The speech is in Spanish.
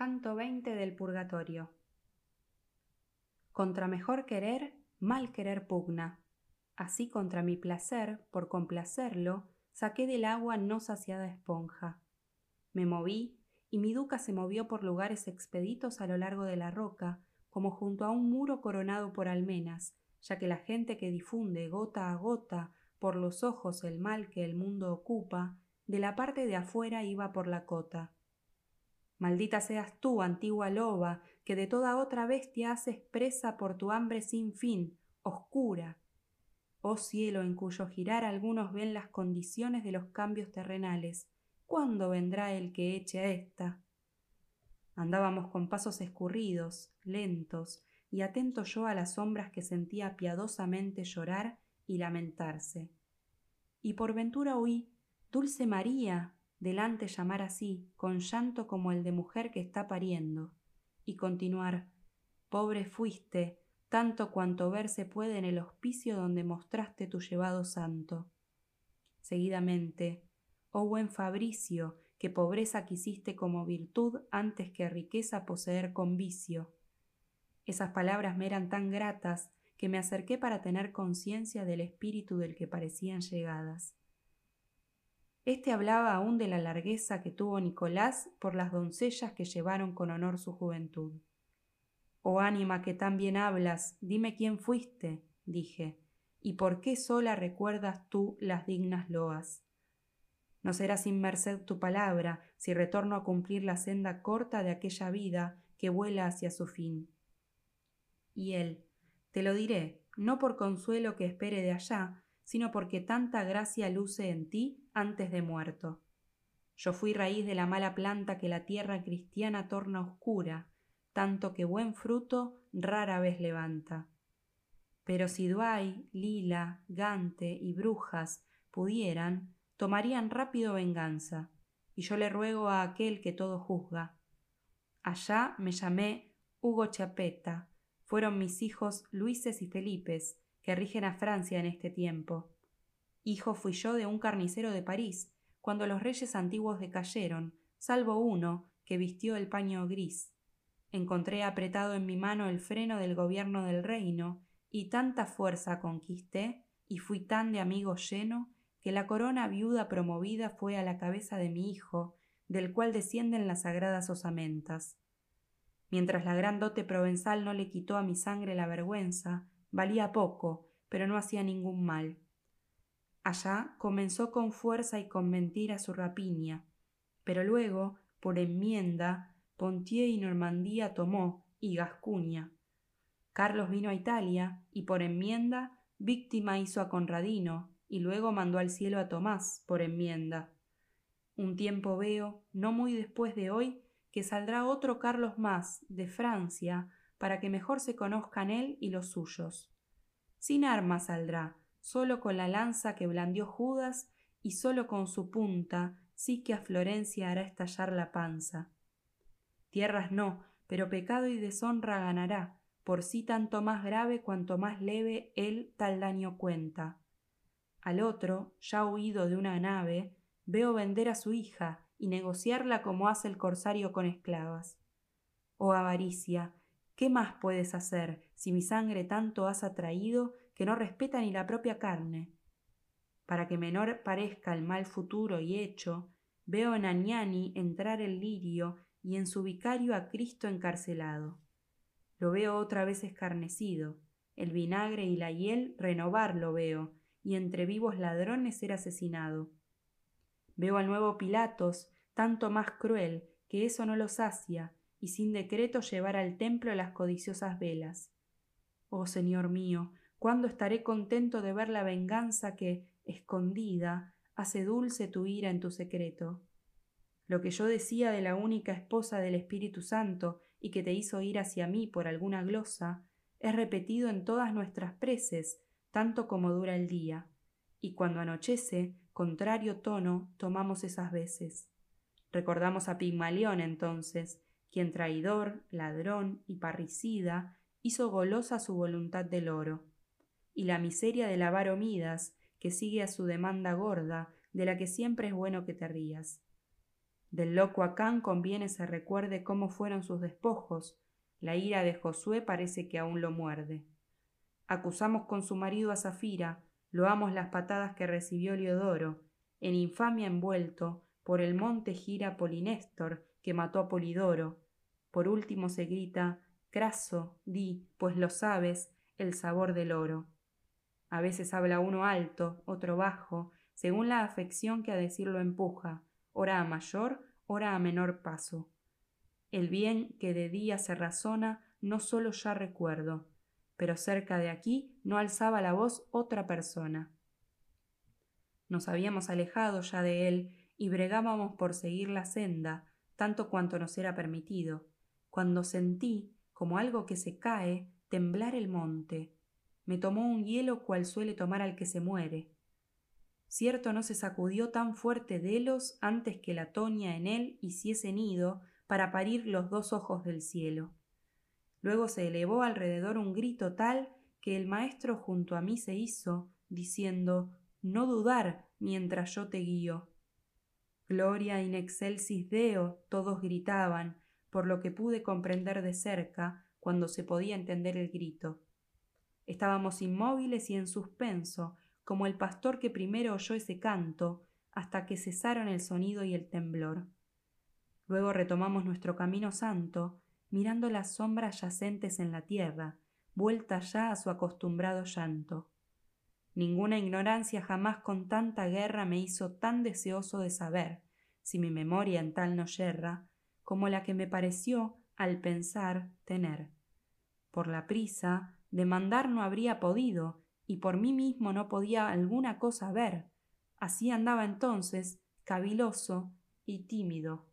Canto XX del Purgatorio. Contra mejor querer, mal querer pugna. Así contra mi placer, por complacerlo, saqué del agua no saciada esponja. Me moví, y mi duca se movió por lugares expeditos a lo largo de la roca, como junto a un muro coronado por almenas, ya que la gente que difunde gota a gota por los ojos el mal que el mundo ocupa, de la parte de afuera iba por la cota Maldita seas tú, antigua loba, que de toda otra bestia haces presa por tu hambre sin fin, oscura. Oh cielo, en cuyo girar algunos ven las condiciones de los cambios terrenales, ¿cuándo vendrá el que eche a? Andábamos con pasos escurridos, lentos, y atento yo a las sombras que sentía piadosamente llorar y lamentarse. Y por ventura oí, Dulce María, delante llamar así, con llanto como el de mujer que está pariendo, y continuar Pobre fuiste, tanto cuanto verse puede en el hospicio donde mostraste tu llevado santo. Seguidamente, oh buen Fabricio, que pobreza quisiste como virtud antes que riqueza poseer con vicio. Esas palabras me eran tan gratas que me acerqué para tener conciencia del espíritu del que parecían llegadas. Este hablaba aún de la largueza que tuvo Nicolás por las doncellas que llevaron con honor su juventud. Oh ánima que tan bien hablas, dime quién fuiste, dije, y por qué sola recuerdas tú las dignas loas. No será sin merced tu palabra si retorno a cumplir la senda corta de aquella vida que vuela hacia su fin. Y él, te lo diré, no por consuelo que espere de allá, sino porque tanta gracia luce en ti antes de muerto. Yo fui raíz de la mala planta que la tierra cristiana torna oscura, tanto que buen fruto rara vez levanta. Pero si Duay, Lila, Gante y Brujas pudieran, tomarían rápido venganza, y yo le ruego a aquel que todo juzga. Allá me llamé Hugo Chapeta, fueron mis hijos Luises y Felipes, rigen a Francia en este tiempo. Hijo fui yo de un carnicero de París, cuando los reyes antiguos decayeron, salvo uno, que vistió el paño gris. Encontré apretado en mi mano el freno del gobierno del reino, y tanta fuerza conquisté, y fui tan de amigos lleno, que la corona viuda promovida fue a la cabeza de mi hijo, del cual descienden las sagradas osamentas. Mientras la gran dote provenzal no le quitó a mi sangre la vergüenza, Valía poco, pero no hacía ningún mal. Allá comenzó con fuerza y con mentira su rapiña, pero luego, por enmienda, Pontier y Normandía tomó, y Gascuña. Carlos vino a Italia, y por enmienda, víctima hizo a Conradino, y luego mandó al cielo a Tomás, por enmienda. Un tiempo veo, no muy después de hoy, que saldrá otro Carlos más, de Francia, para que mejor se conozcan él y los suyos. Sin armas saldrá, solo con la lanza que blandió Judas y solo con su punta sí que a Florencia hará estallar la panza. Tierras no, pero pecado y deshonra ganará, por sí tanto más grave cuanto más leve él tal daño cuenta. Al otro, ya huido de una nave, veo vender a su hija y negociarla como hace el corsario con esclavas. Oh avaricia, ¿Qué más puedes hacer si mi sangre tanto has atraído que no respeta ni la propia carne? Para que menor parezca el mal futuro y hecho, veo en Añani entrar el lirio y en su vicario a Cristo encarcelado. Lo veo otra vez escarnecido, el vinagre y la hiel renovar lo veo, y entre vivos ladrones ser asesinado. Veo al nuevo Pilatos, tanto más cruel, que eso no lo sacia, y sin decreto llevar al templo las codiciosas velas. Oh Señor mío, ¿cuándo estaré contento de ver la venganza que, escondida, hace dulce tu ira en tu secreto? Lo que yo decía de la única esposa del Espíritu Santo y que te hizo ir hacia mí por alguna glosa, es repetido en todas nuestras preces, tanto como dura el día, y cuando anochece, contrario tono, tomamos esas veces. Recordamos a Pigmalión entonces, quien traidor, ladrón y parricida hizo golosa su voluntad del oro, y la miseria del avaro Midas, que sigue a su demanda gorda, de la que siempre es bueno que te rías. Del loco Acán conviene se recuerde cómo fueron sus despojos. La ira de Josué parece que aún lo muerde. Acusamos con su marido a Zafira, loamos las patadas que recibió Leodoro, en infamia envuelto, por el monte gira Polinéstor, que mató a Polidoro. Por último se grita, Craso, di, pues lo sabes, el sabor del oro. A veces habla uno alto, otro bajo, según la afección que a decirlo empuja, ora a mayor, ora a menor paso. El bien que de día se razona no solo ya recuerdo, pero cerca de aquí no alzaba la voz otra persona. Nos habíamos alejado ya de él y bregábamos por seguir la senda, tanto cuanto nos era permitido, cuando sentí, como algo que se cae, temblar el monte. Me tomó un hielo cual suele tomar al que se muere. Cierto no se sacudió tan fuerte delos antes que la toña en él hiciese nido para parir los dos ojos del cielo. Luego se elevó alrededor un grito tal que el maestro junto a mí se hizo, diciendo No dudar mientras yo te guío. Gloria in excelsis Deo, todos gritaban, por lo que pude comprender de cerca cuando se podía entender el grito. Estábamos inmóviles y en suspenso, como el pastor que primero oyó ese canto, hasta que cesaron el sonido y el temblor. Luego retomamos nuestro camino santo, mirando las sombras yacentes en la tierra, vuelta ya a su acostumbrado llanto. Ninguna ignorancia jamás con tanta guerra me hizo tan deseoso de saber, si mi memoria en tal no yerra, como la que me pareció, al pensar, tener. Por la prisa, demandar no habría podido, y por mí mismo no podía alguna cosa ver. Así andaba entonces, caviloso y tímido.